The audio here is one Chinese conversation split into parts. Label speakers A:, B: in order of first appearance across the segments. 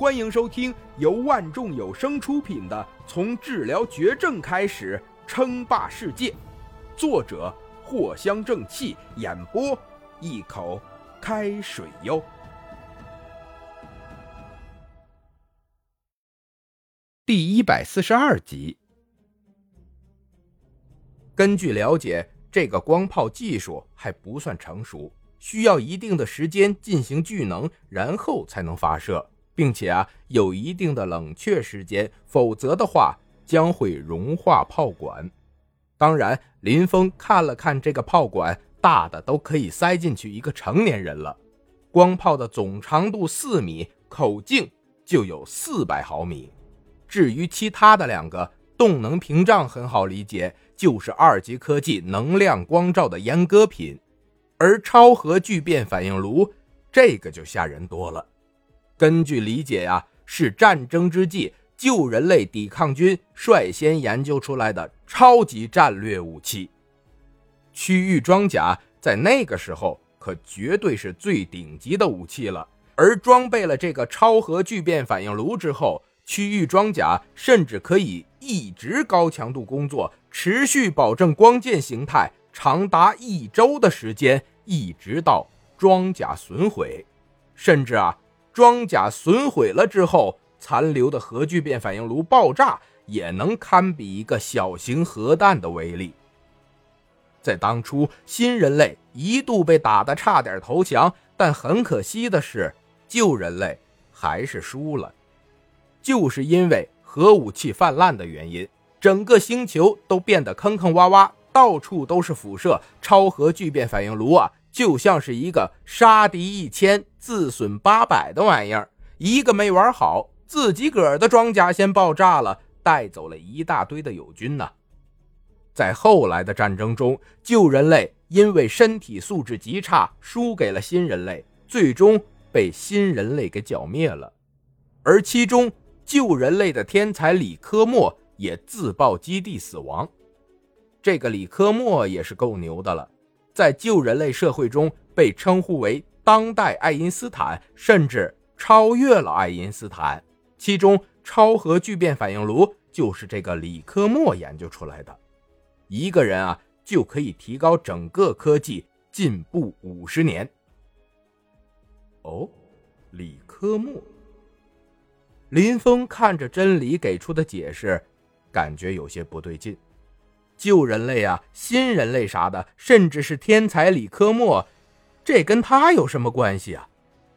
A: 欢迎收听由万众有声出品的《从治疗绝症开始称霸世界》，作者藿香正气，演播一口开水哟。第一百四十二集。根据了解，这个光炮技术还不算成熟，需要一定的时间进行聚能，然后才能发射。并且啊，有一定的冷却时间，否则的话将会融化炮管。当然，林峰看了看这个炮管，大的都可以塞进去一个成年人了。光炮的总长度四米，口径就有四百毫米。至于其他的两个动能屏障，很好理解，就是二级科技能量光照的阉割品。而超核聚变反应炉，这个就吓人多了。根据理解呀，是战争之际旧人类抵抗军率先研究出来的超级战略武器。区域装甲在那个时候可绝对是最顶级的武器了。而装备了这个超核聚变反应炉之后，区域装甲甚至可以一直高强度工作，持续保证光剑形态长达一周的时间，一直到装甲损毁，甚至啊。装甲损毁了之后，残留的核聚变反应炉爆炸也能堪比一个小型核弹的威力。在当初，新人类一度被打得差点投降，但很可惜的是，旧人类还是输了。就是因为核武器泛滥的原因，整个星球都变得坑坑洼洼，到处都是辐射。超核聚变反应炉啊！就像是一个杀敌一千自损八百的玩意儿，一个没玩好，自己个儿的装甲先爆炸了，带走了一大堆的友军呢。在后来的战争中，旧人类因为身体素质极差，输给了新人类，最终被新人类给剿灭了。而其中旧人类的天才李科莫也自爆基地死亡。这个李科莫也是够牛的了。在旧人类社会中被称呼为当代爱因斯坦，甚至超越了爱因斯坦。其中，超核聚变反应炉就是这个李科莫研究出来的。一个人啊，就可以提高整个科技进步五十年。哦，李科莫。林峰看着真理给出的解释，感觉有些不对劲。旧人类啊，新人类啥的，甚至是天才李科莫，这跟他有什么关系啊？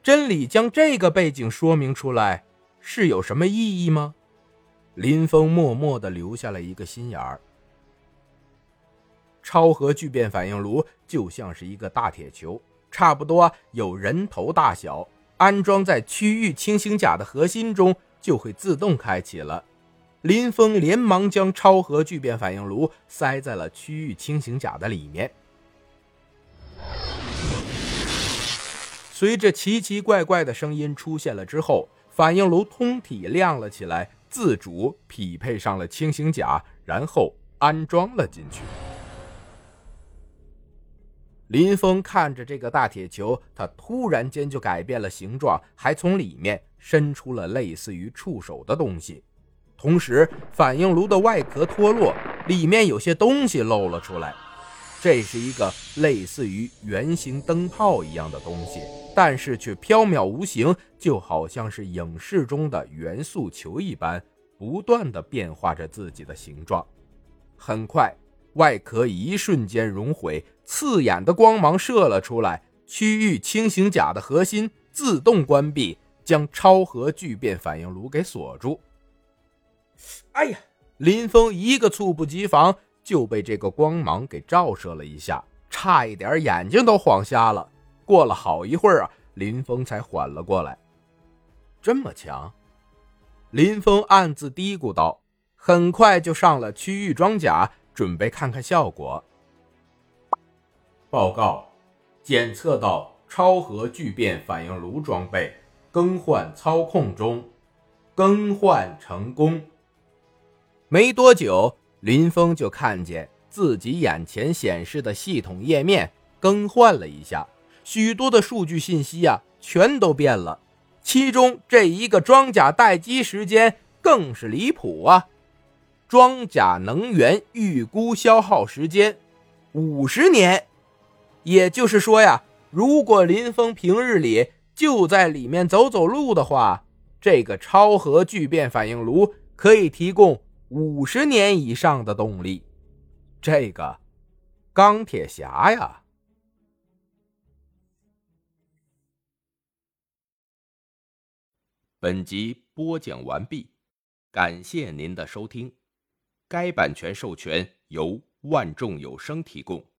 A: 真理将这个背景说明出来，是有什么意义吗？林峰默默地留下了一个心眼儿。超核聚变反应炉就像是一个大铁球，差不多有人头大小，安装在区域轻型甲的核心中，就会自动开启了。林峰连忙将超核聚变反应炉塞在了区域轻型甲的里面。随着奇奇怪怪的声音出现了之后，反应炉通体亮了起来，自主匹配上了轻型甲，然后安装了进去。林峰看着这个大铁球，他突然间就改变了形状，还从里面伸出了类似于触手的东西。同时，反应炉的外壳脱落，里面有些东西露了出来。这是一个类似于圆形灯泡一样的东西，但是却飘渺无形，就好像是影视中的元素球一般，不断的变化着自己的形状。很快，外壳一瞬间熔毁，刺眼的光芒射了出来，区域轻型甲的核心自动关闭，将超核聚变反应炉给锁住。哎呀！林峰一个猝不及防就被这个光芒给照射了一下，差一点眼睛都晃瞎了。过了好一会儿啊，林峰才缓了过来。这么强，林峰暗自嘀咕道。很快就上了区域装甲，准备看看效果。报告，检测到超核聚变反应炉装备更换操控中，更换成功。没多久，林峰就看见自己眼前显示的系统页面更换了一下，许多的数据信息啊，全都变了。其中这一个装甲待机时间更是离谱啊！装甲能源预估消耗时间五十年，也就是说呀，如果林峰平日里就在里面走走路的话，这个超核聚变反应炉可以提供五十年以上的动力。这个钢铁侠呀！本集播讲完毕，感谢您的收听。该版权授权由万众有声提供。